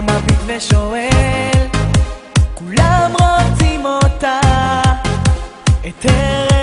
מביט ושואל, כולם רוצים אותה, את ארץ...